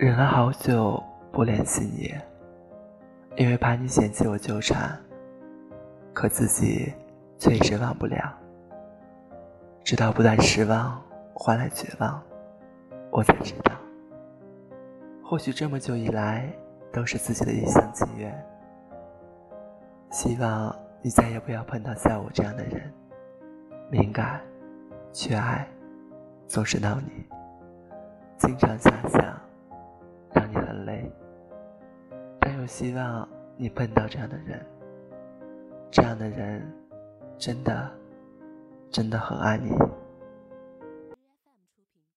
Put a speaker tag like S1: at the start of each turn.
S1: 忍了好久不联系你，因为怕你嫌弃我纠缠，可自己却一直忘不了。直到不断失望换来绝望，我才知道，或许这么久以来都是自己的一厢情愿。希望你再也不要碰到像我这样的人，敏感、缺爱、总是闹你，经常瞎想。很累，但又希望你碰到这样的人。这样的人，真的，真的很爱你。